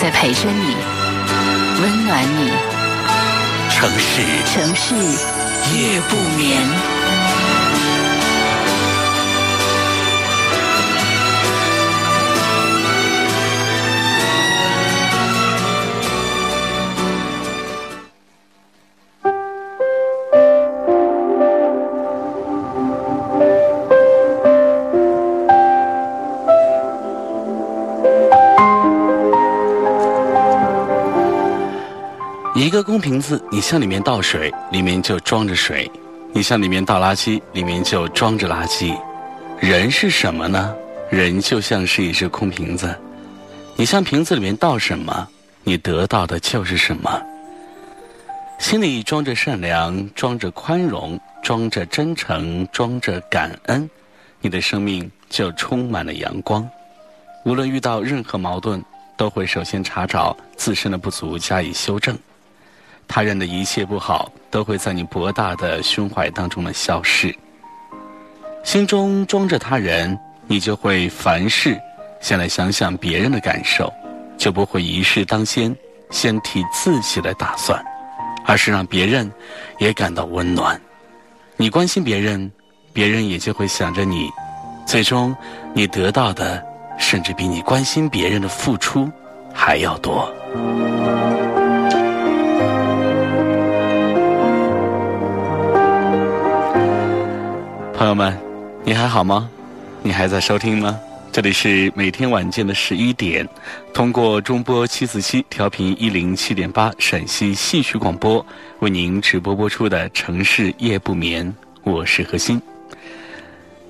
在陪着你，温暖你。城市城市夜不眠。瓶子，你向里面倒水，里面就装着水；你向里面倒垃圾，里面就装着垃圾。人是什么呢？人就像是一只空瓶子，你向瓶子里面倒什么，你得到的就是什么。心里装着善良，装着宽容，装着真诚，装着感恩，你的生命就充满了阳光。无论遇到任何矛盾，都会首先查找自身的不足，加以修正。他人的一切不好，都会在你博大的胸怀当中的消失。心中装着他人，你就会凡事先来想想别人的感受，就不会一事当先，先替自己来打算，而是让别人也感到温暖。你关心别人，别人也就会想着你，最终你得到的，甚至比你关心别人的付出还要多。朋友们，你还好吗？你还在收听吗？这里是每天晚间的十一点，通过中波七四七调频一零七点八陕西戏曲广播为您直播播出的《城市夜不眠》，我是何欣。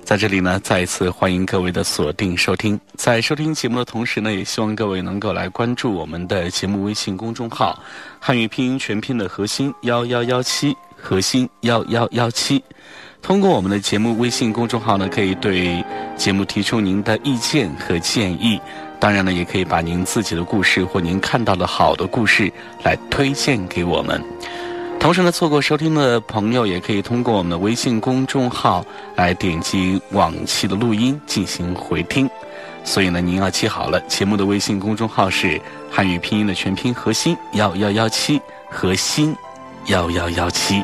在这里呢，再一次欢迎各位的锁定收听。在收听节目的同时呢，也希望各位能够来关注我们的节目微信公众号“汉语拼音全拼的核心幺幺幺七”，核心幺幺幺七。通过我们的节目微信公众号呢，可以对节目提出您的意见和建议。当然呢，也可以把您自己的故事或您看到的好的故事来推荐给我们。同时呢，错过收听的朋友也可以通过我们的微信公众号来点击往期的录音进行回听。所以呢，您要记好了，节目的微信公众号是汉语拼音的全拼核心幺幺幺七核心幺幺幺七。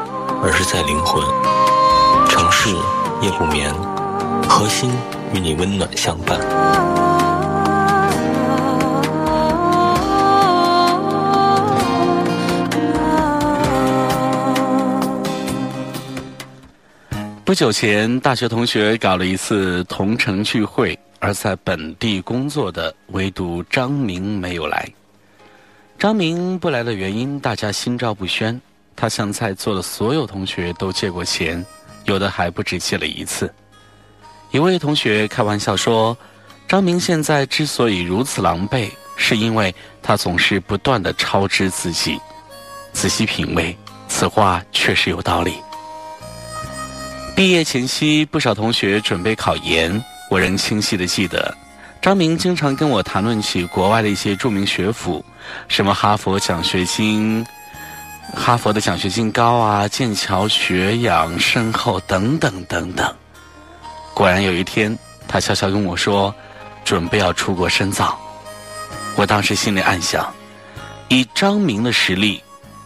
而是在灵魂。城市夜不眠，核心与你温暖相伴。不久前，大学同学搞了一次同城聚会，而在本地工作的唯独张明没有来。张明不来的原因，大家心照不宣。他向在座的所有同学都借过钱。有的还不止借了一次。一位同学开玩笑说：“张明现在之所以如此狼狈，是因为他总是不断的超支自己。”仔细品味，此话确实有道理。毕业前夕，不少同学准备考研，我仍清晰的记得，张明经常跟我谈论起国外的一些著名学府，什么哈佛奖学金。哈佛的奖学金高啊，剑桥学养深厚等等等等。果然有一天，他悄悄跟我说，准备要出国深造。我当时心里暗想，以张明的实力，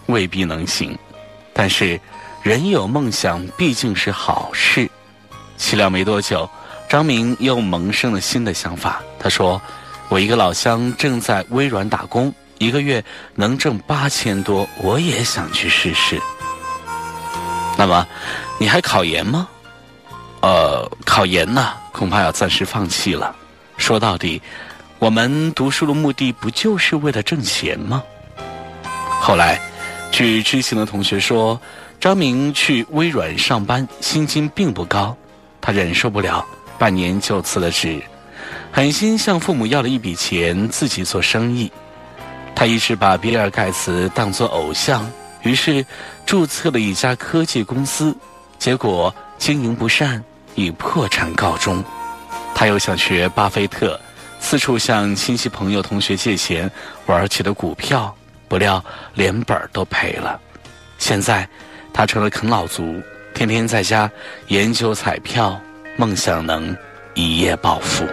未必能行。但是，人有梦想毕竟是好事。岂料没多久，张。明又萌生了新的想法。他说：“我一个老乡正在微软打工，一个月能挣八千多，我也想去试试。”那么，你还考研吗？呃，考研呢，恐怕要暂时放弃了。说到底，我们读书的目的不就是为了挣钱吗？后来，据知情的同学说，张明去微软上班，薪金并不高，他忍受不了，半年就辞了职，狠心向父母要了一笔钱，自己做生意。他一直把比尔盖茨当作偶像，于是注册了一家科技公司，结果经营不善，以破产告终。他又想学巴菲特，四处向亲戚朋友、同学借钱玩起了股票，不料连本都赔了。现在，他成了啃老族，天天在家研究彩票，梦想能一夜暴富。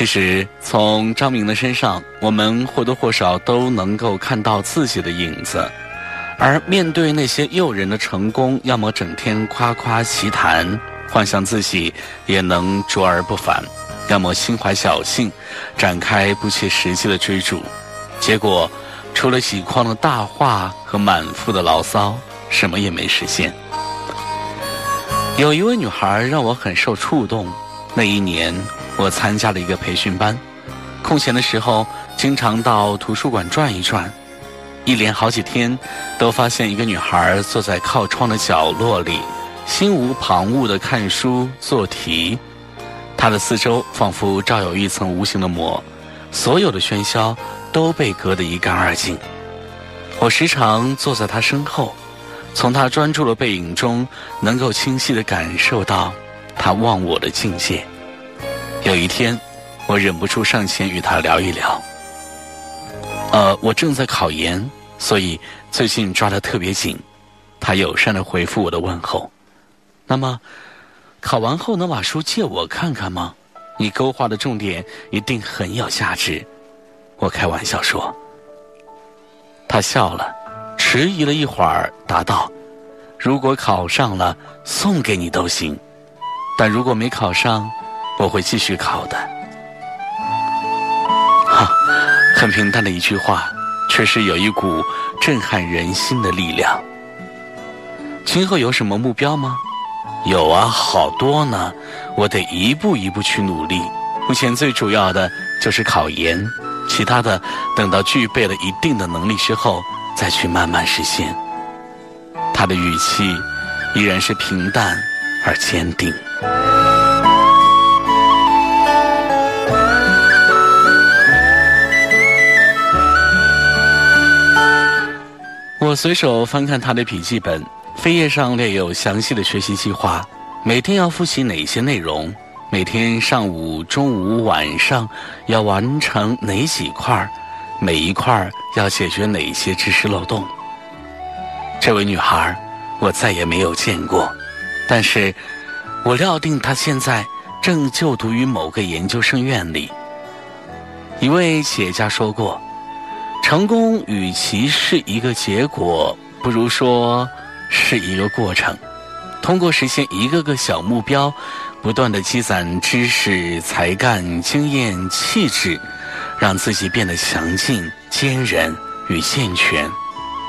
其实，从张明的身上，我们或多或少都能够看到自己的影子。而面对那些诱人的成功，要么整天夸夸其谈，幻想自己也能卓而不凡；要么心怀侥幸，展开不切实际的追逐。结果，除了几筐的大话和满腹的牢骚，什么也没实现。有一位女孩让我很受触动。那一年。我参加了一个培训班，空闲的时候经常到图书馆转一转，一连好几天，都发现一个女孩坐在靠窗的角落里，心无旁骛地看书做题，她的四周仿佛罩有一层无形的膜，所有的喧嚣都被隔得一干二净。我时常坐在她身后，从她专注的背影中，能够清晰地感受到她忘我的境界。有一天，我忍不住上前与他聊一聊。呃，我正在考研，所以最近抓得特别紧。他友善的回复我的问候。那么，考完后能把书借我看看吗？你勾画的重点一定很有价值。我开玩笑说。他笑了，迟疑了一会儿，答道：“如果考上了，送给你都行；但如果没考上，”我会继续考的。哈，很平淡的一句话，却是有一股震撼人心的力量。今后有什么目标吗？有啊，好多呢。我得一步一步去努力。目前最主要的就是考研，其他的等到具备了一定的能力之后再去慢慢实现。他的语气依然是平淡而坚定。我随手翻看他的笔记本，扉页上列有详细的学习计划，每天要复习哪些内容，每天上午、中午、晚上要完成哪几块每一块要解决哪些知识漏洞。这位女孩，我再也没有见过，但是我料定她现在正就读于某个研究生院里。一位企业家说过。成功与其是一个结果，不如说是一个过程。通过实现一个个小目标，不断的积攒知识、才干、经验、气质，让自己变得强劲、坚韧与健全，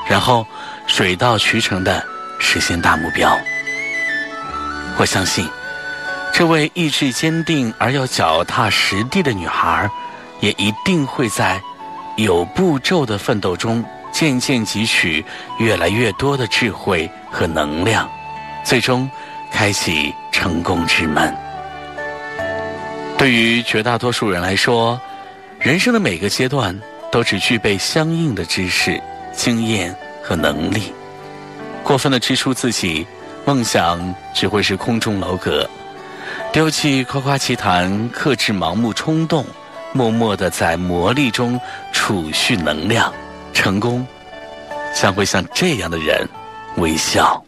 然后水到渠成的实现大目标。我相信，这位意志坚定而又脚踏实地的女孩，也一定会在。有步骤的奋斗中，渐渐汲取越来越多的智慧和能量，最终开启成功之门。对于绝大多数人来说，人生的每个阶段都只具备相应的知识、经验和能力。过分的支出自己，梦想只会是空中楼阁。丢弃夸夸其谈，克制盲目冲动。默默的在磨砺中储蓄能量，成功将会向这样的人微笑。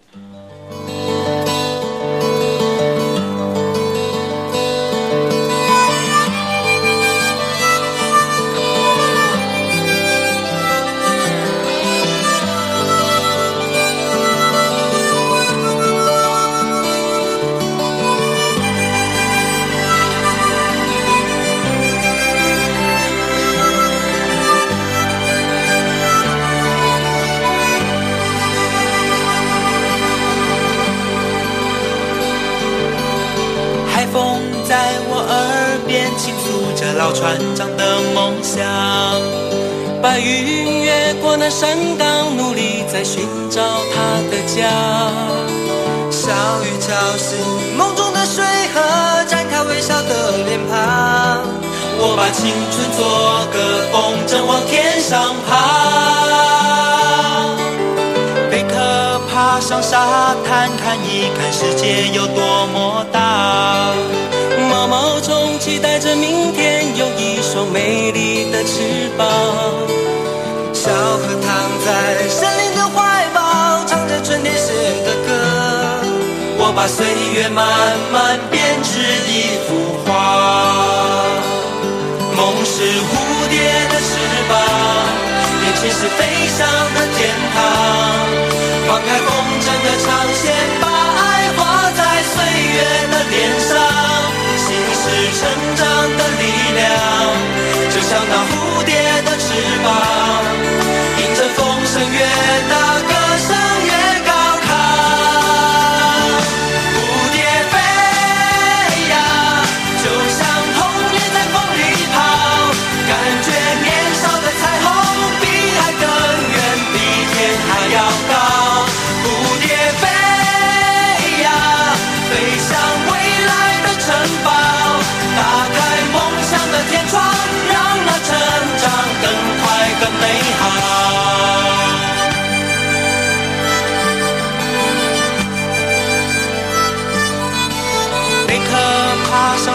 小船长的梦想。白云越过那山岗，努力在寻找他的家。小雨敲醒梦中的水河，展开微笑的脸庞。我把青春做个风筝，往天上爬。贝壳爬上沙滩，看一看世界有多么大。毛毛虫期待着明双美丽的翅膀。小河躺在森林的怀抱，唱着春天写的歌。我把岁月慢慢编织一幅画。梦是蝴蝶的翅膀，年轻是飞翔的天堂。放开风筝的长线，把爱画在岁月的脸上。心是成长的力量，那蝴蝶的翅膀，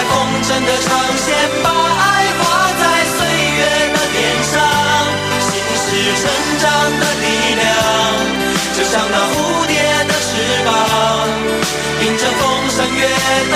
在风筝的长线，把爱画在岁月的脸上。心是成长的力量，就像那蝴蝶的翅膀，迎着风声越大，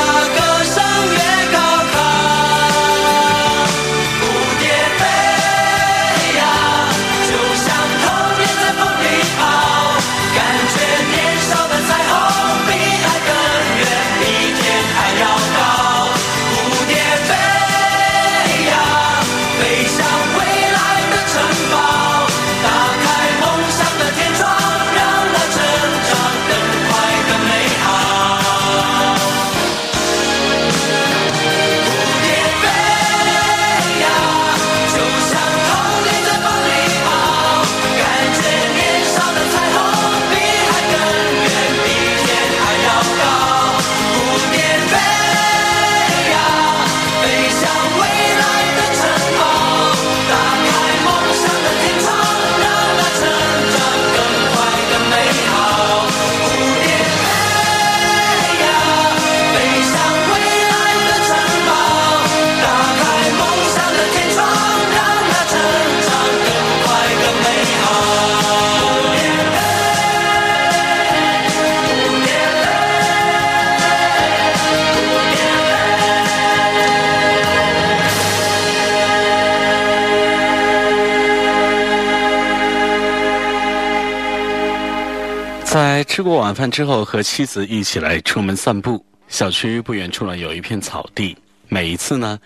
吃过晚饭之后，和妻子一起来出门散步。小区不远处呢有一片草地，每一次呢，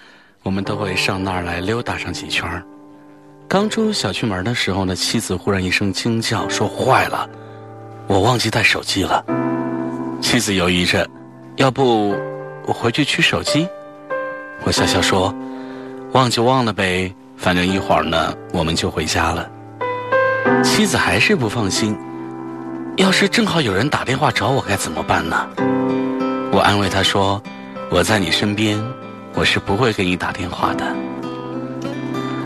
我们都会上那儿来溜达上几圈儿。刚出小区门的时候呢，妻子忽然一声惊叫，说：“坏了，我忘记带手机了。”妻子犹豫着，要不我回去取手机？我笑笑说：“忘就忘了呗，反正一会儿呢，我们就回家了。”妻子还是不放心。要是正好有人打电话找我该怎么办呢？我安慰他说：“我在你身边，我是不会给你打电话的。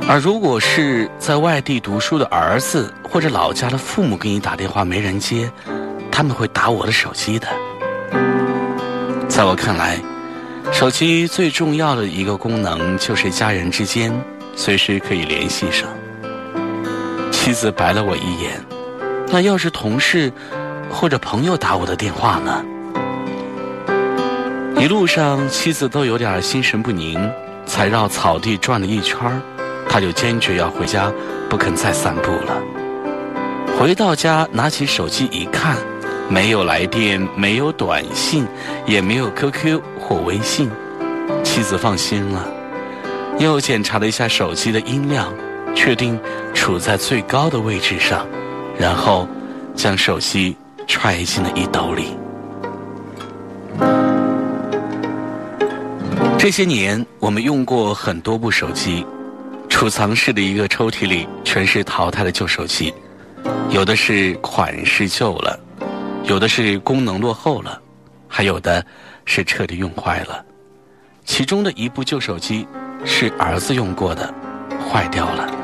而如果是在外地读书的儿子或者老家的父母给你打电话没人接，他们会打我的手机的。在我看来，手机最重要的一个功能就是家人之间随时可以联系上。”妻子白了我一眼。那要是同事或者朋友打我的电话呢？一路上，妻子都有点心神不宁，才绕草地转了一圈儿他就坚决要回家，不肯再散步了。回到家，拿起手机一看，没有来电，没有短信，也没有 QQ 或微信。妻子放心了，又检查了一下手机的音量，确定处在最高的位置上，然后将手机揣进了衣兜里。这些年，我们用过很多部手机，储藏室的一个抽屉里全是淘汰的旧手机，有的是款式旧了，有的是功能落后了，还有的是彻底用坏了。其中的一部旧手机是儿子用过的，坏掉了。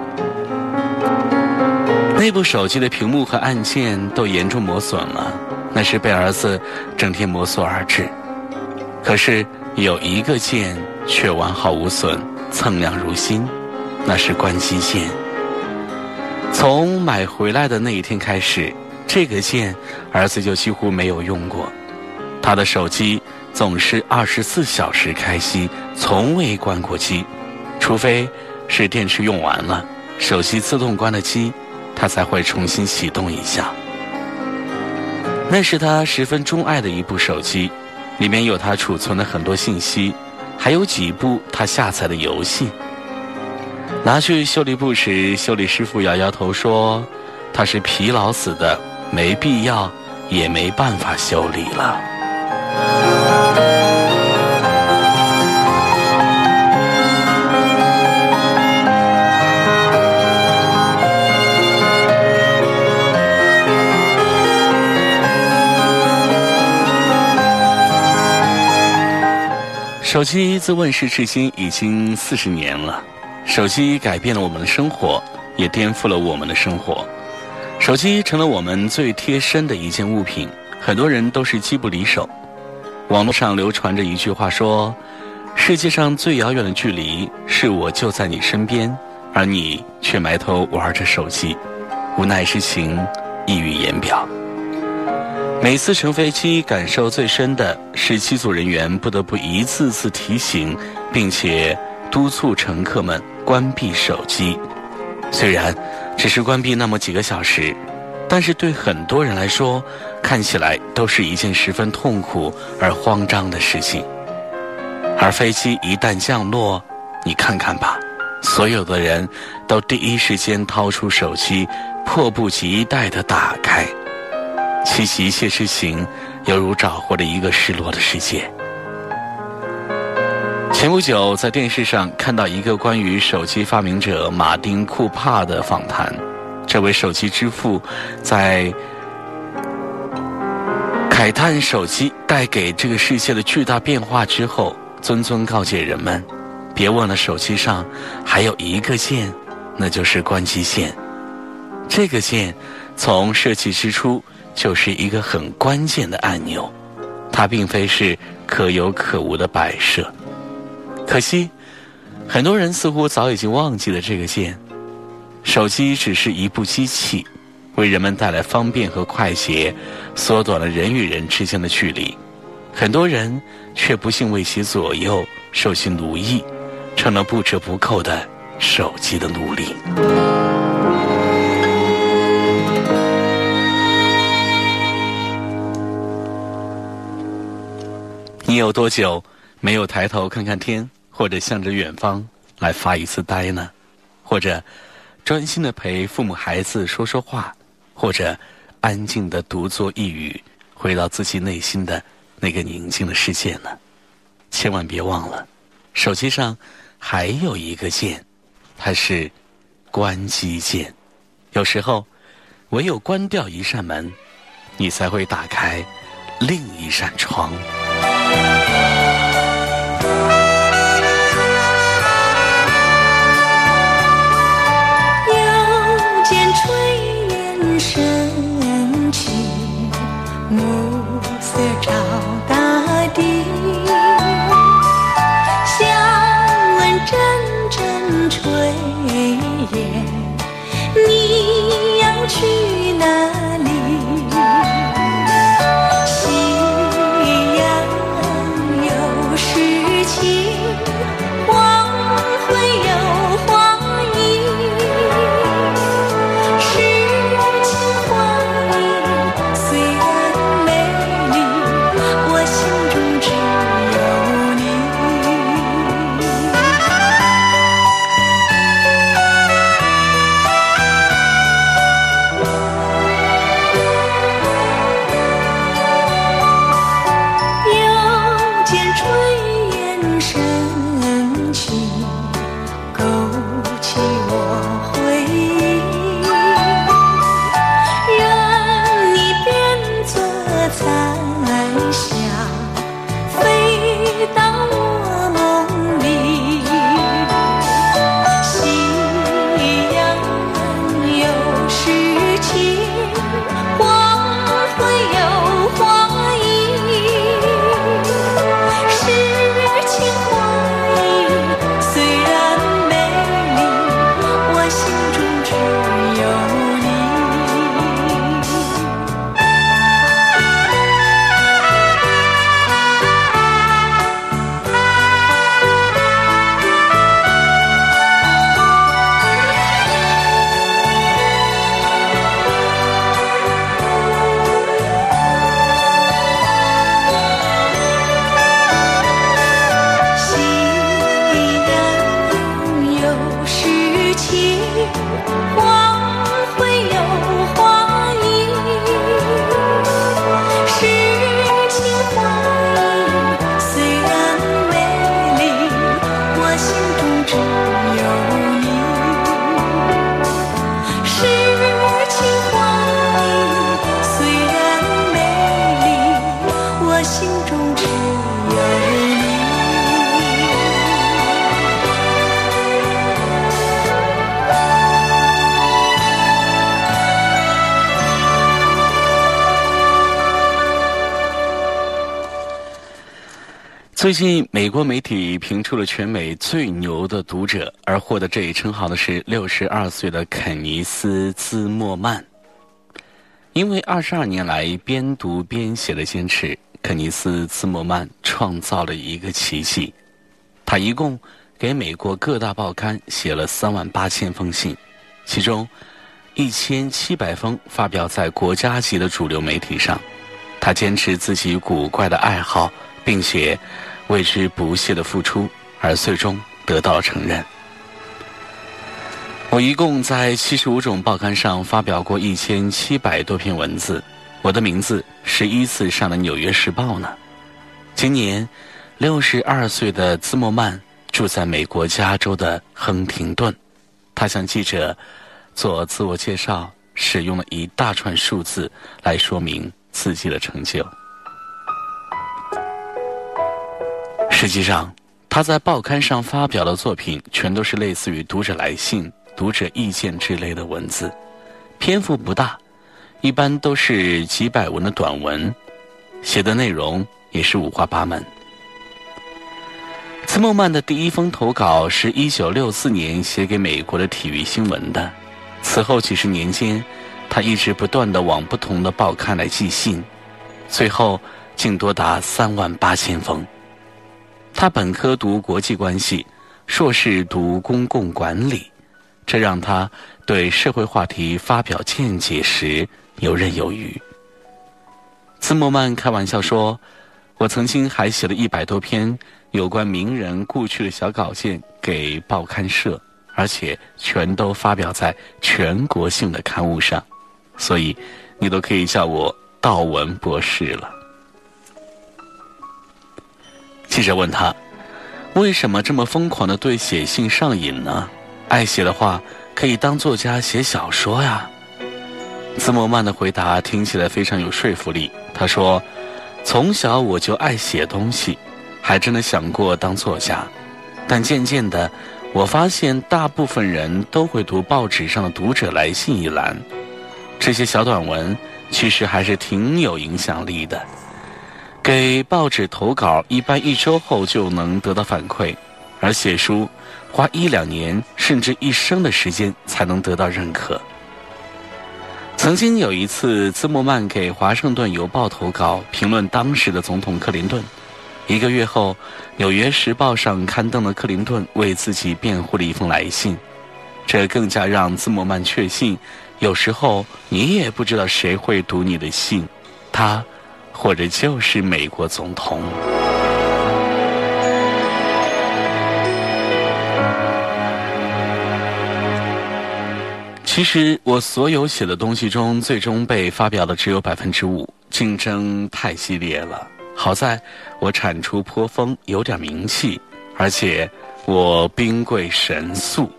那部手机的屏幕和按键都严重磨损了，那是被儿子整天摩挲而致。可是。有一个键却完好无损、锃亮如新，那是关机键。从买回来的那一天开始，这个键儿子就几乎没有用过。他的手机总是二十四小时开机，从未关过机，除非是电池用完了，手机自动关了机，他才会重新启动一下。那是他十分钟爱的一部手机。里面有他储存的很多信息，还有几部他下载的游戏。拿去修理部时，修理师傅摇摇头说：“他是疲劳死的，没必要，也没办法修理了。”手机自问世至今已经四十年了，手机改变了我们的生活，也颠覆了我们的生活。手机成了我们最贴身的一件物品，很多人都是机不离手。网络上流传着一句话说：“世界上最遥远的距离，是我就在你身边，而你却埋头玩着手机，无奈之情溢于言表。”每次乘飞机，感受最深的是机组人员不得不一次次提醒，并且督促乘客们关闭手机。虽然只是关闭那么几个小时，但是对很多人来说，看起来都是一件十分痛苦而慌张的事情。而飞机一旦降落，你看看吧，所有的人都第一时间掏出手机，迫不及待地打开。其一切之情，犹如找回了一个失落的世界。前不久在电视上看到一个关于手机发明者马丁·库帕的访谈。这位手机之父在慨叹手机带给这个世界的巨大变化之后，谆谆告诫人们：别忘了手机上还有一个键，那就是关机键。这个键从设计之初。就是一个很关键的按钮，它并非是可有可无的摆设。可惜，很多人似乎早已经忘记了这个键。手机只是一部机器，为人们带来方便和快捷，缩短了人与人之间的距离。很多人却不幸为其左右，受其奴役，成了不折不扣的手机的奴隶。你有多久没有抬头看看天，或者向着远方来发一次呆呢？或者专心的陪父母孩子说说话，或者安静的独坐一语，回到自己内心的那个宁静的世界呢？千万别忘了，手机上还有一个键，它是关机键。有时候，唯有关掉一扇门，你才会打开另一扇窗。Thank you. Thank you. 最近，美国媒体评出了全美最牛的读者，而获得这一称号的是六十二岁的肯尼斯·兹莫曼。因为二十二年来边读边写的坚持，肯尼斯·兹莫曼创造了一个奇迹。他一共给美国各大报刊写了三万八千封信，其中一千七百封发表在国家级的主流媒体上。他坚持自己古怪的爱好，并且。为之不懈的付出，而最终得到承认。我一共在七十五种报刊上发表过一千七百多篇文字，我的名字十一次上了《纽约时报》呢。今年六十二岁的兹莫曼住在美国加州的亨廷顿，他向记者做自我介绍，使用了一大串数字来说明自己的成就。实际上，他在报刊上发表的作品全都是类似于读者来信、读者意见之类的文字，篇幅不大，一般都是几百文的短文，写的内容也是五花八门。兹莫曼的第一封投稿是一九六四年写给美国的体育新闻的，此后几十年间，他一直不断的往不同的报刊来寄信，最后竟多达三万八千封。他本科读国际关系，硕士读公共管理，这让他对社会话题发表见解时游刃有余。兹莫曼开玩笑说：“我曾经还写了一百多篇有关名人故去的小稿件给报刊社，而且全都发表在全国性的刊物上，所以你都可以叫我道文博士了。”记者问他：“为什么这么疯狂的对写信上瘾呢？爱写的话，可以当作家写小说呀。”兹莫曼的回答听起来非常有说服力。他说：“从小我就爱写东西，还真的想过当作家。但渐渐的，我发现大部分人都会读报纸上的读者来信一栏，这些小短文其实还是挺有影响力的。”给报纸投稿，一般一周后就能得到反馈，而写书花一两年甚至一生的时间才能得到认可。曾经有一次，兹莫曼给《华盛顿邮报》投稿，评论当时的总统克林顿。一个月后，《纽约时报》上刊登了克林顿为自己辩护的一封来信，这更加让兹莫曼确信，有时候你也不知道谁会读你的信，他。或者就是美国总统。其实我所有写的东西中，最终被发表的只有百分之五，竞争太激烈了。好在我产出颇丰，有点名气，而且我兵贵神速，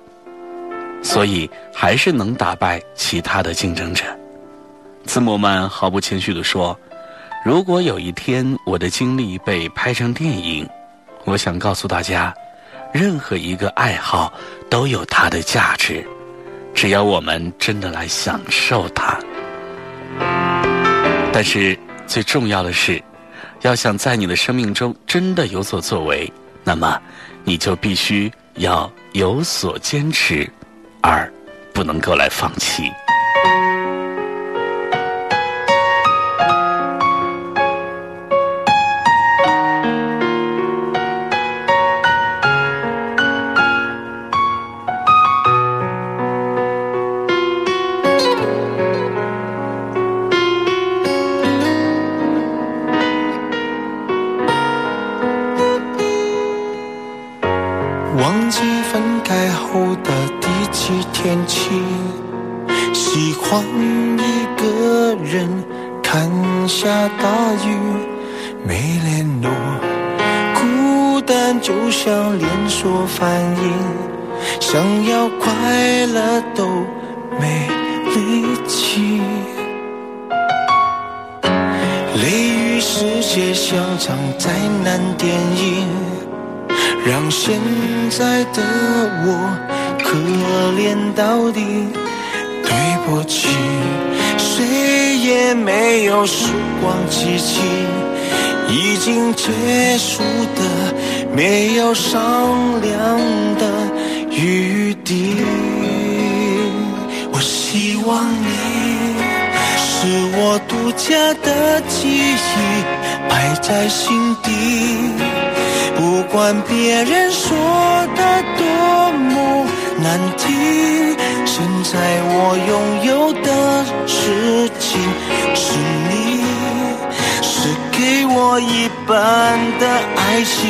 所以还是能打败其他的竞争者。兹莫曼毫不谦虚地说。如果有一天我的经历被拍成电影，我想告诉大家，任何一个爱好都有它的价值，只要我们真的来享受它。但是最重要的是，要想在你的生命中真的有所作为，那么你就必须要有所坚持，而不能够来放弃。有商量的余地。我希望你是我独家的记忆，摆在心底，不管别人说的多么。难听，现在我拥有的事情是你，是给我一半的爱情。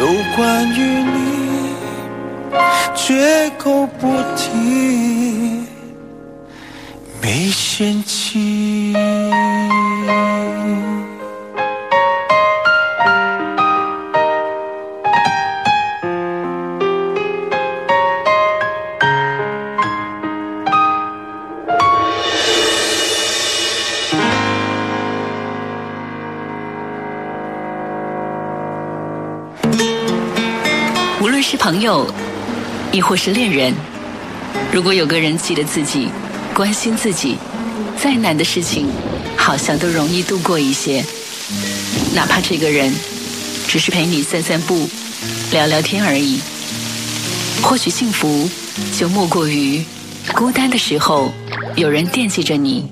有关于你。绝口不提，是朋友。亦或是恋人，如果有个人记得自己，关心自己，再难的事情，好像都容易度过一些。哪怕这个人只是陪你散散步、聊聊天而已。或许幸福就莫过于孤单的时候有人惦记着你。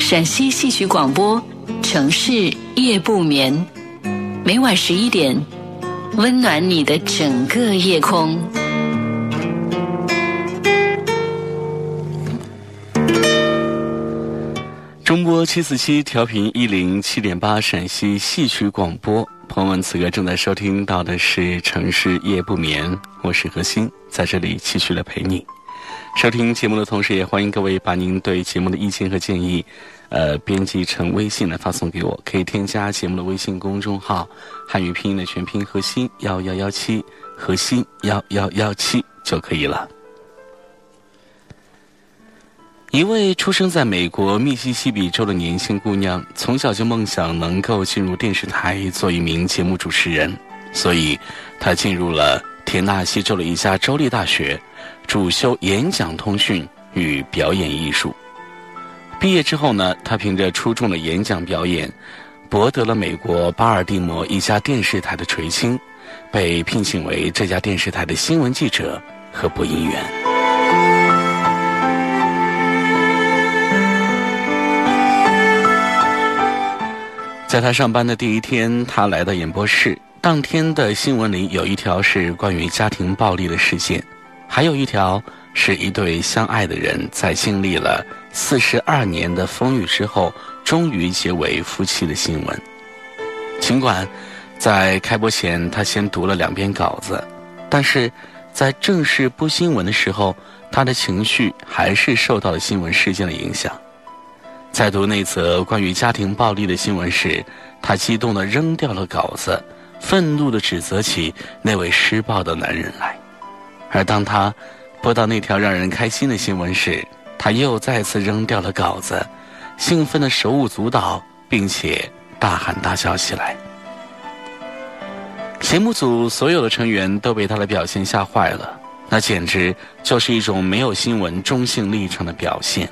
陕西戏曲广播，城市夜不眠，每晚十一点，温暖你的整个夜空。中波七四七调频一零七点八陕西戏曲广播，朋友们此刻正在收听到的是《城市夜不眠》，我是何欣，在这里继续来陪你。收听节目的同时，也欢迎各位把您对节目的意见和建议，呃，编辑成微信来发送给我，可以添加节目的微信公众号汉语拼音的全拼“核心幺幺幺七”，核心幺幺幺七就可以了。一位出生在美国密西西比州的年轻姑娘，从小就梦想能够进入电视台做一名节目主持人，所以她进入了田纳西州的一家州立大学，主修演讲通讯与表演艺术。毕业之后呢，他凭着出众的演讲表演，博得了美国巴尔的摩一家电视台的垂青，被聘请为这家电视台的新闻记者和播音员。在他上班的第一天，他来到演播室。当天的新闻里有一条是关于家庭暴力的事件，还有一条是一对相爱的人在经历了四十二年的风雨之后，终于结为夫妻的新闻。尽管在开播前他先读了两遍稿子，但是在正式播新闻的时候，他的情绪还是受到了新闻事件的影响。在读那则关于家庭暴力的新闻时，他激动地扔掉了稿子，愤怒地指责起那位施暴的男人来。而当他播到那条让人开心的新闻时，他又再次扔掉了稿子，兴奋的手舞足蹈，并且大喊大叫起来。节目组所有的成员都被他的表现吓坏了，那简直就是一种没有新闻中性立场的表现。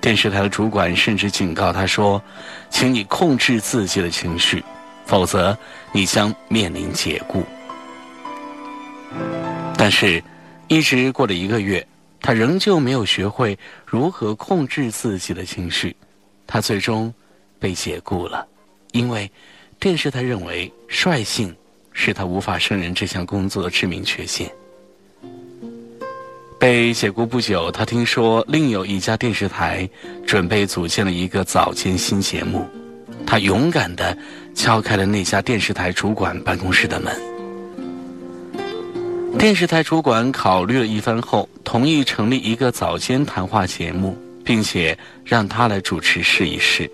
电视台的主管甚至警告他说：“请你控制自己的情绪，否则你将面临解雇。”但是，一直过了一个月，他仍旧没有学会如何控制自己的情绪，他最终被解雇了，因为电视台认为率性是他无法胜任这项工作的致命缺陷。被解雇不久，他听说另有一家电视台准备组建了一个早间新节目，他勇敢地敲开了那家电视台主管办公室的门。电视台主管考虑了一番后，同意成立一个早间谈话节目，并且让他来主持试一试。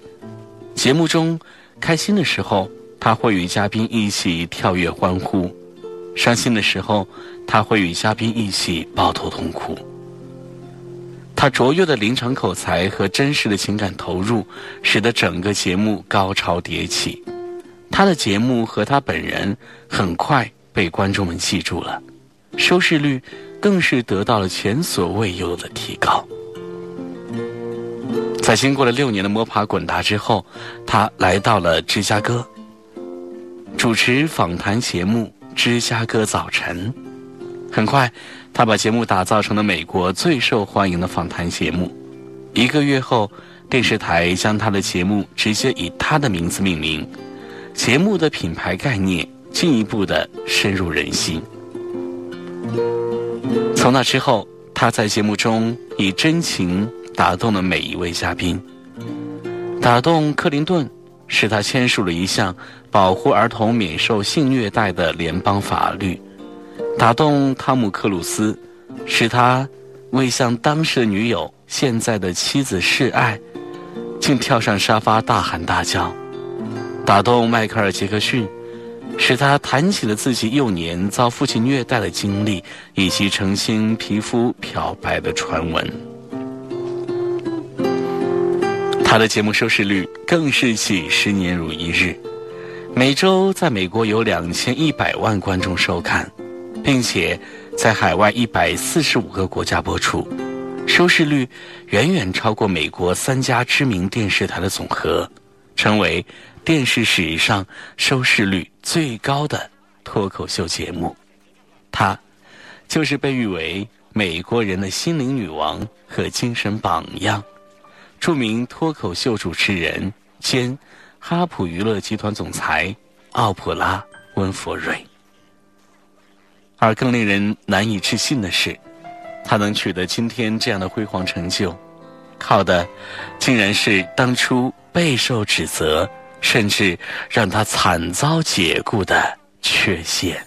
节目中，开心的时候，他会与嘉宾一起跳跃欢呼；伤心的时候，他会与嘉宾一起抱头痛哭。他卓越的临场口才和真实的情感投入，使得整个节目高潮迭起。他的节目和他本人很快被观众们记住了，收视率更是得到了前所未有的提高。在经过了六年的摸爬滚打之后，他来到了芝加哥，主持访谈节目《芝加哥早晨》。很快，他把节目打造成了美国最受欢迎的访谈节目。一个月后，电视台将他的节目直接以他的名字命名，节目的品牌概念进一步的深入人心。从那之后，他在节目中以真情打动了每一位嘉宾。打动克林顿，使他签署了一项保护儿童免受性虐待的联邦法律。打动汤姆·克鲁斯，使他为向当时的女友、现在的妻子示爱，竟跳上沙发大喊大叫；打动迈克尔·杰克逊，使他谈起了自己幼年遭父亲虐待的经历，以及澄清皮肤漂白的传闻。他的节目收视率更是几十年如一日，每周在美国有两千一百万观众收看。并且在海外一百四十五个国家播出，收视率远远超过美国三家知名电视台的总和，成为电视史上收视率最高的脱口秀节目。她，就是被誉为美国人的心灵女王和精神榜样，著名脱口秀主持人兼哈普娱乐集团总裁奥普拉·温弗瑞。而更令人难以置信的是，他能取得今天这样的辉煌成就，靠的竟然是当初备受指责，甚至让他惨遭解雇的缺陷。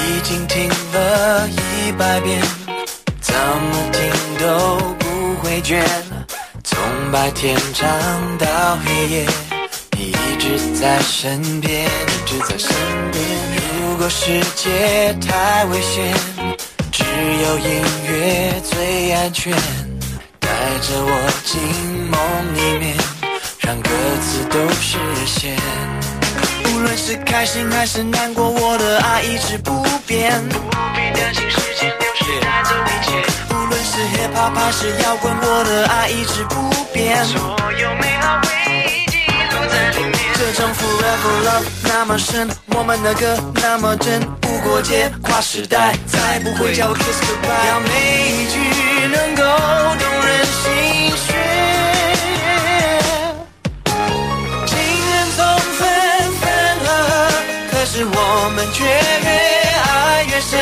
已经听了一百遍，怎么听都不会倦。从白天唱到黑夜，在身边，一直在身边。如果世界太危险，只有音乐最安全。带着我进梦里面，让歌词都实现。无论是开心还是难过，我的爱一直不变。不必担心时间流逝带走一切。无论是 hip hop 还是摇滚，我的爱一直不变。所有美好回忆记录在里面。这张 forever love 那么深，我们的歌那么真，无国界，跨时代，再不会叫我 kiss goodbye。要每一句能够动人心弦。情人总分分合，可是我们却越爱越深，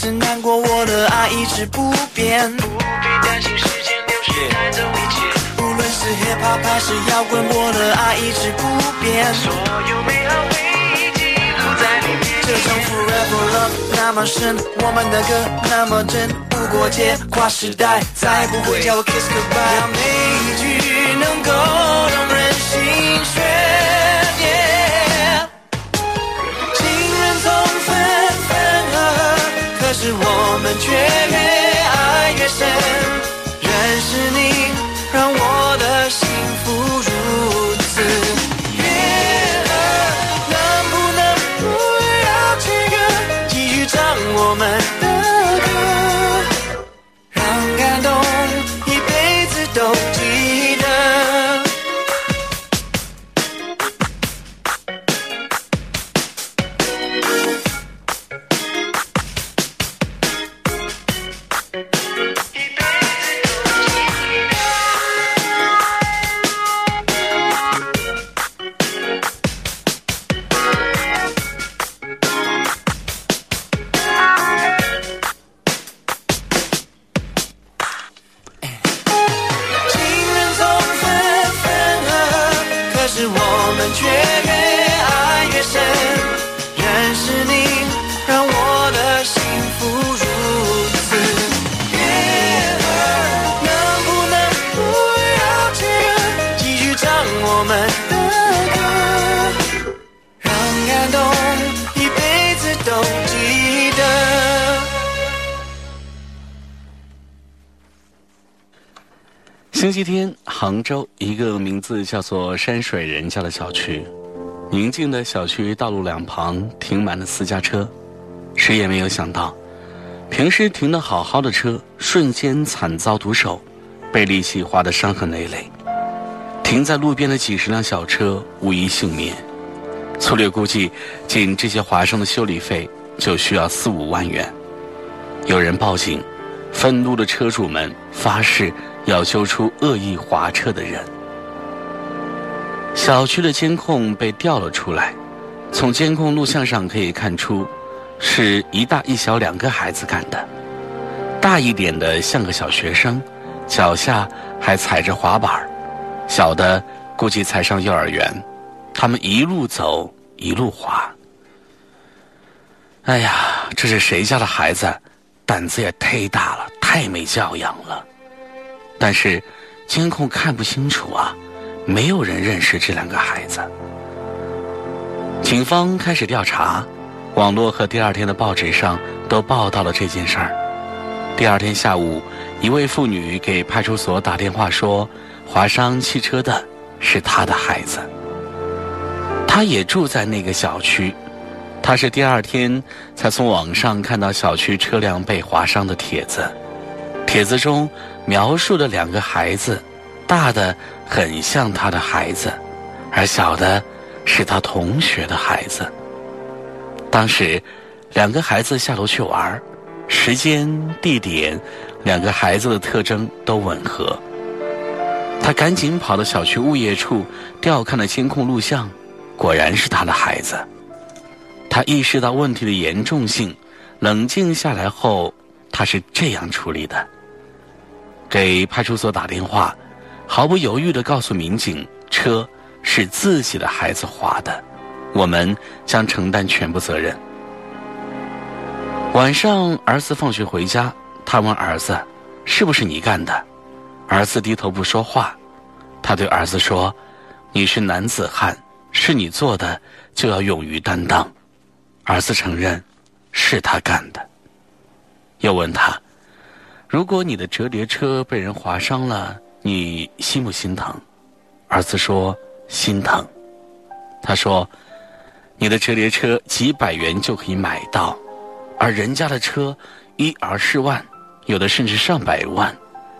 是难过，我的爱一直不变。不必担心时间流逝带走一切。无论是 hiphop 还是摇滚，我的爱一直不变。所有美好回忆记录在里面。这种 forever love 那么深，我们的歌那么真，不过界，跨时代，再不会叫我 kiss goodbye。让每一句能够是我们却越爱越深。认识你。杭州一个名字叫做山水人家的小区，宁静的小区道路两旁停满了私家车，谁也没有想到，平时停得好好的车，瞬间惨遭毒手，被利器划得伤痕累累。停在路边的几十辆小车无一幸免，粗略估计，仅这些划伤的修理费就需要四五万元。有人报警，愤怒的车主们发誓。要揪出恶意划车的人。小区的监控被调了出来，从监控录像上可以看出，是一大一小两个孩子干的。大一点的像个小学生，脚下还踩着滑板小的估计才上幼儿园。他们一路走一路滑。哎呀，这是谁家的孩子？胆子也忒大了，太没教养了。但是监控看不清楚啊，没有人认识这两个孩子。警方开始调查，网络和第二天的报纸上都报道了这件事儿。第二天下午，一位妇女给派出所打电话说，划伤汽车的是她的孩子。她也住在那个小区，她是第二天才从网上看到小区车辆被划伤的帖子。帖子中描述的两个孩子，大的很像他的孩子，而小的是他同学的孩子。当时，两个孩子下楼去玩。时间、地点，两个孩子的特征都吻合。他赶紧跑到小区物业处调看了监控录像，果然是他的孩子。他意识到问题的严重性，冷静下来后，他是这样处理的：给派出所打电话，毫不犹豫地告诉民警，车是自己的孩子划的，我们将承担全部责任。晚上，儿子放学回家，他问儿子：“是不是你干的？”儿子低头不说话。他对儿子说：“你是男子汉，是你做的，就要勇于担当。”儿子承认是他干的。又问他：“如果你的折叠车被人划伤了，你心不心疼？”儿子说：“心疼。”他说：“你的折叠车几百元就可以买到。”而人家的车，一二十万，有的甚至上百万，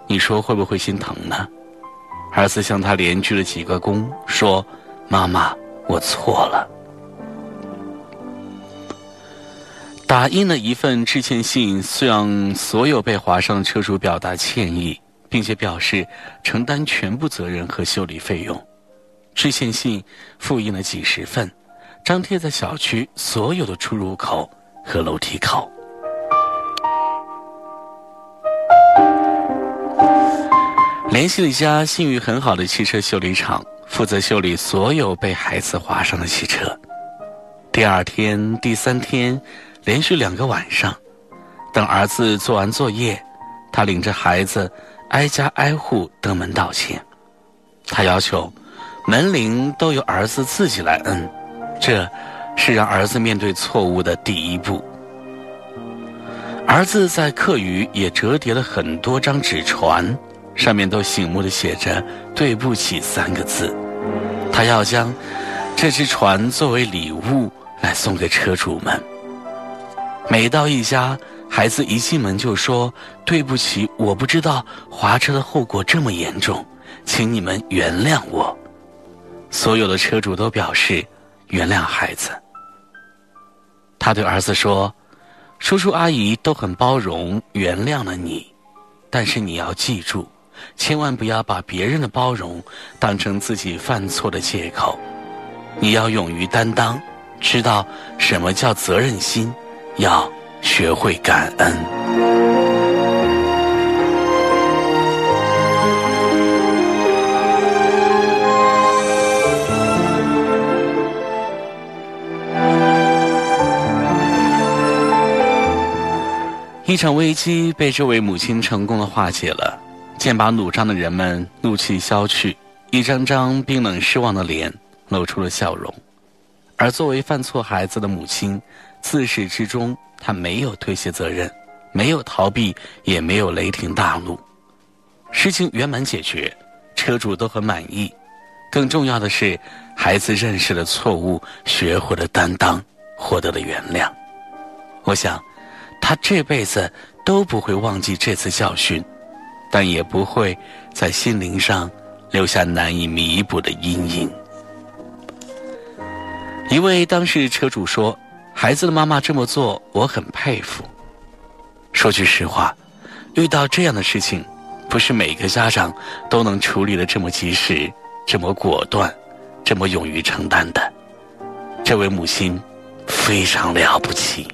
你说会不会心疼呢？儿子向他连鞠了几个躬，说：“妈妈，我错了。”打印了一份致歉信，向所有被划伤的车主表达歉意，并且表示承担全部责任和修理费用。致歉信复印了几十份，张贴在小区所有的出入口。和楼梯口，联系了一家信誉很好的汽车修理厂，负责修理所有被孩子划伤的汽车。第二天、第三天，连续两个晚上，等儿子做完作业，他领着孩子挨家挨户登门道歉。他要求门铃都由儿子自己来摁，这。是让儿子面对错误的第一步。儿子在课余也折叠了很多张纸船，上面都醒目的写着“对不起”三个字。他要将这只船作为礼物来送给车主们。每到一家，孩子一进门就说：“对不起，我不知道划车的后果这么严重，请你们原谅我。”所有的车主都表示原谅孩子。他对儿子说：“叔叔阿姨都很包容，原谅了你，但是你要记住，千万不要把别人的包容当成自己犯错的借口。你要勇于担当，知道什么叫责任心，要学会感恩。”一场危机被这位母亲成功的化解了，剑拔弩张的人们怒气消去，一张张冰冷失望的脸露出了笑容。而作为犯错孩子的母亲，自始至终他没有推卸责任，没有逃避，也没有雷霆大怒。事情圆满解决，车主都很满意。更重要的是，孩子认识了错误，学会了担当，获得了原谅。我想。他这辈子都不会忘记这次教训，但也不会在心灵上留下难以弥补的阴影。一位当事车主说：“孩子的妈妈这么做，我很佩服。说句实话，遇到这样的事情，不是每个家长都能处理的这么及时、这么果断、这么勇于承担的。”这位母亲非常了不起。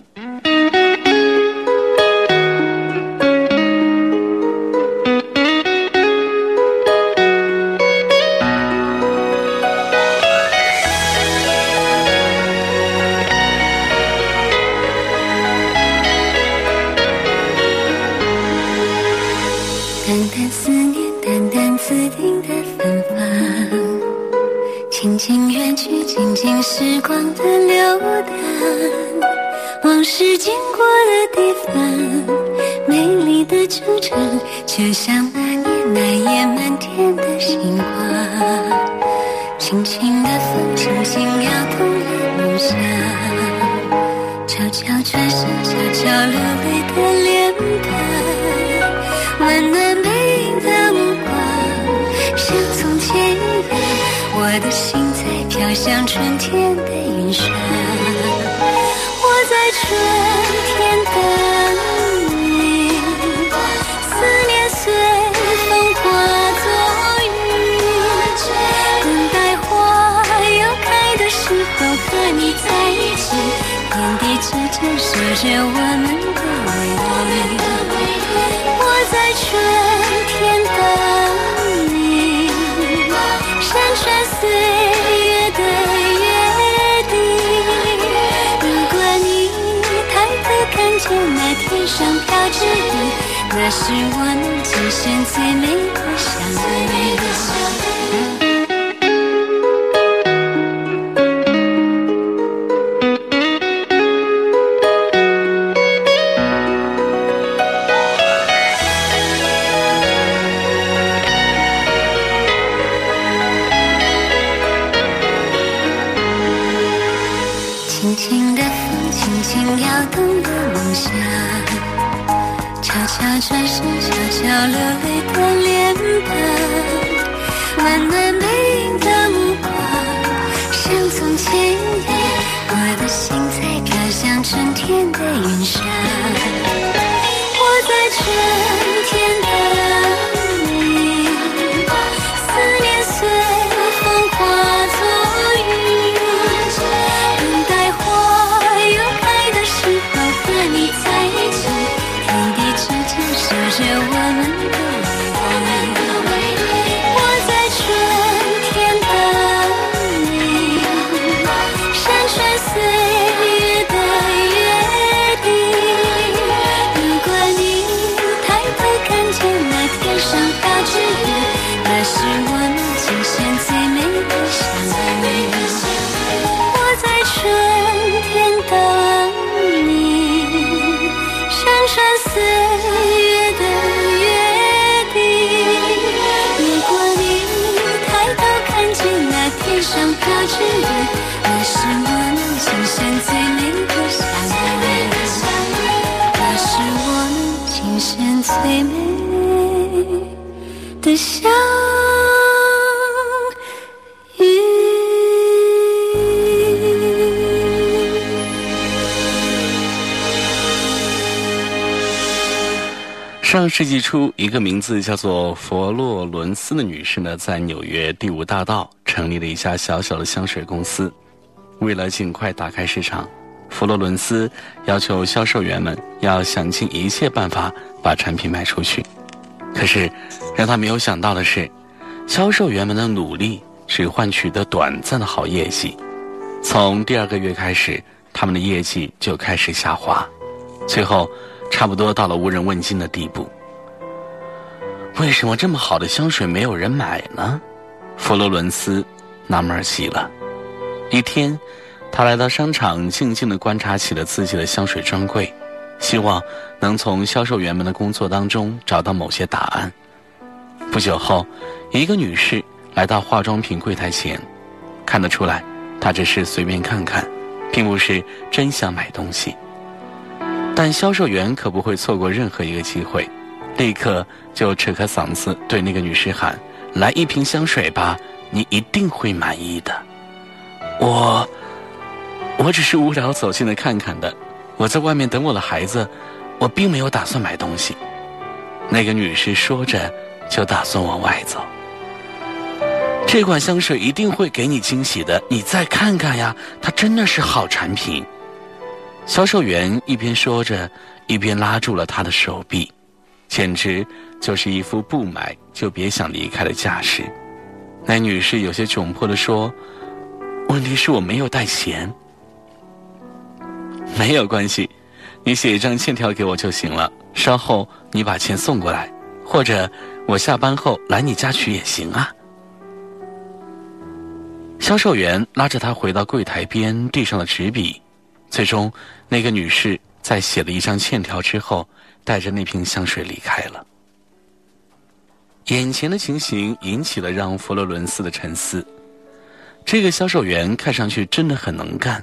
静静时光的流淌。往事经过的地方，美丽的惆怅，就像那年那夜满天的星光。轻轻的风，轻轻摇动了梦想，悄悄转身，悄悄流泪的脸春天的云上，我在春天等你，思念随风化作雨，等待花又开的时候和你在一起，天地之间守着我们那是我们今生最美的相遇。上世纪初，一个名字叫做佛洛伦斯的女士呢，在纽约第五大道成立了一家小小的香水公司。为了尽快打开市场，佛洛伦斯要求销售员们要想尽一切办法把产品卖出去。可是，让他没有想到的是，销售员们的努力只换取得短暂的好业绩。从第二个月开始，他们的业绩就开始下滑，最后差不多到了无人问津的地步。为什么这么好的香水没有人买呢？佛罗伦斯纳闷极了。一天，他来到商场，静静地观察起了自己的香水专柜，希望能从销售员们的工作当中找到某些答案。不久后，一个女士来到化妆品柜台前，看得出来，她只是随便看看，并不是真想买东西。但销售员可不会错过任何一个机会，立刻就扯开嗓子对那个女士喊：“来一瓶香水吧，你一定会满意的。”我，我只是无聊走进来看看的。我在外面等我的孩子，我并没有打算买东西。那个女士说着，就打算往外走。这款香水一定会给你惊喜的，你再看看呀，它真的是好产品。销售员一边说着，一边拉住了她的手臂，简直就是一副不买就别想离开的架势。那女士有些窘迫地说：“问题是我没有带钱。”没有关系，你写一张欠条给我就行了。稍后你把钱送过来，或者我下班后来你家取也行啊。销售员拉着他回到柜台边，递上了纸笔。最终，那个女士在写了一张欠条之后，带着那瓶香水离开了。眼前的情形引起了让佛罗伦斯的沉思。这个销售员看上去真的很能干，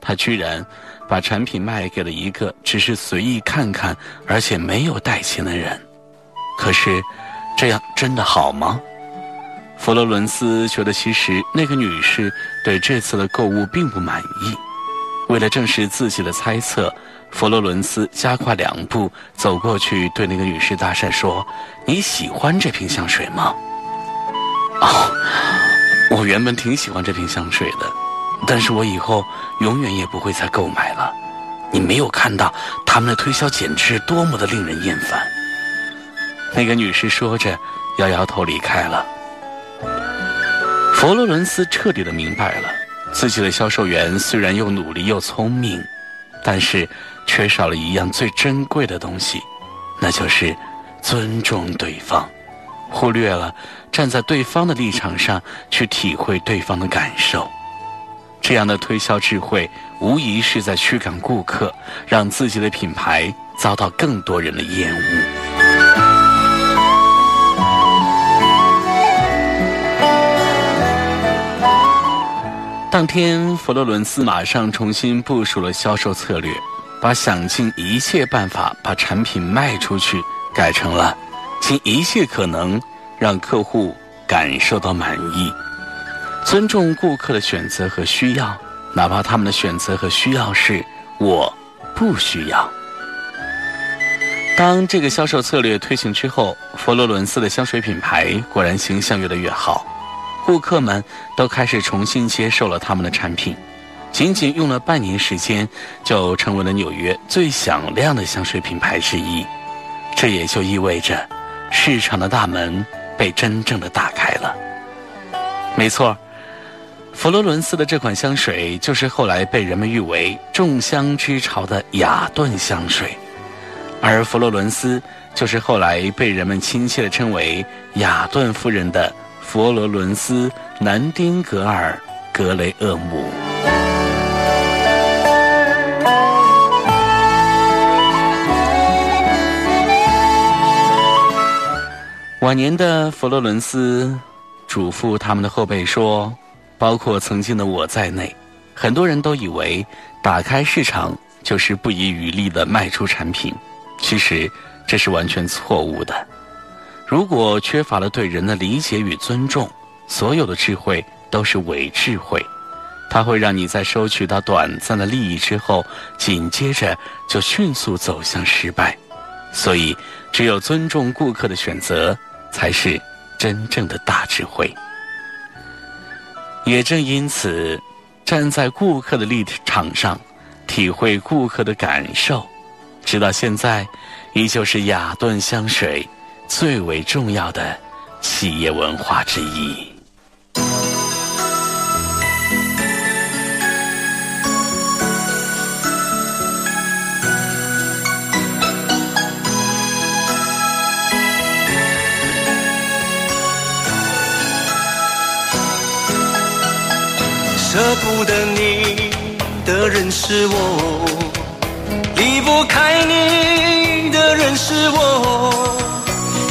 他居然把产品卖给了一个只是随意看看而且没有带钱的人。可是，这样真的好吗？佛罗伦斯觉得，其实那个女士对这次的购物并不满意。为了证实自己的猜测，佛罗伦斯加快两步走过去，对那个女士搭讪说：“你喜欢这瓶香水吗？”“哦，我原本挺喜欢这瓶香水的，但是我以后永远也不会再购买了。你没有看到他们的推销简直多么的令人厌烦。”那个女士说着，摇摇头离开了。佛罗伦斯彻底的明白了。自己的销售员虽然又努力又聪明，但是缺少了一样最珍贵的东西，那就是尊重对方，忽略了站在对方的立场上去体会对方的感受。这样的推销智慧，无疑是在驱赶顾客，让自己的品牌遭到更多人的厌恶。当天，佛罗伦斯马上重新部署了销售策略，把想尽一切办法把产品卖出去改成了尽一切可能让客户感受到满意，尊重顾客的选择和需要，哪怕他们的选择和需要是我不需要。当这个销售策略推行之后，佛罗伦斯的香水品牌果然形象越来越好。顾客们都开始重新接受了他们的产品，仅仅用了半年时间，就成为了纽约最响亮的香水品牌之一。这也就意味着，市场的大门被真正的打开了。没错，佛罗伦斯的这款香水就是后来被人们誉为“众香之潮”的雅顿香水，而佛罗伦斯就是后来被人们亲切的称为“雅顿夫人”的。佛罗伦斯南丁格尔格雷厄姆。晚年的佛罗伦斯嘱咐他们的后辈说：“包括曾经的我在内，很多人都以为打开市场就是不遗余力的卖出产品，其实这是完全错误的。”如果缺乏了对人的理解与尊重，所有的智慧都是伪智慧，它会让你在收取到短暂的利益之后，紧接着就迅速走向失败。所以，只有尊重顾客的选择，才是真正的大智慧。也正因此，站在顾客的立场上，体会顾客的感受，直到现在，依旧是雅顿香水。最为重要的企业文化之一。舍不得你的人是我，离不开你的人是我。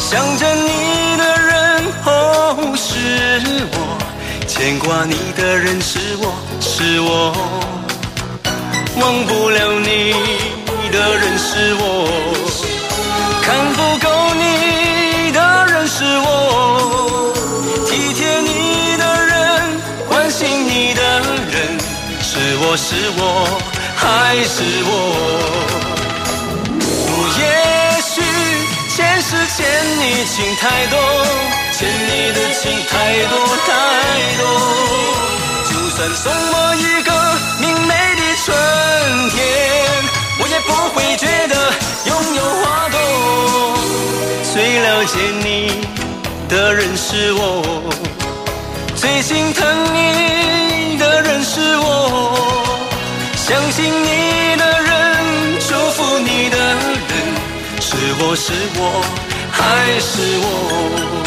想着你的人哦是我，牵挂你的人是我是我，忘不了你的人是我，看不够你的人是我，我是我还是我。也许前世欠你情太多，欠你的情太多太多。就算送我一个明媚的春天，我也不会觉得拥有花朵。最了解你的人是我，最心疼你是我还是我？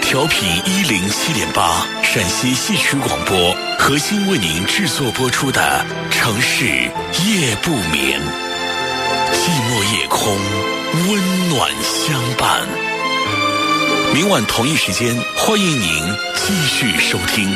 调频一零七点八陕西戏曲广播核心为您制作播出的《城市夜不眠》，寂寞夜空，温暖相伴。明晚同一时间，欢迎您继续收听。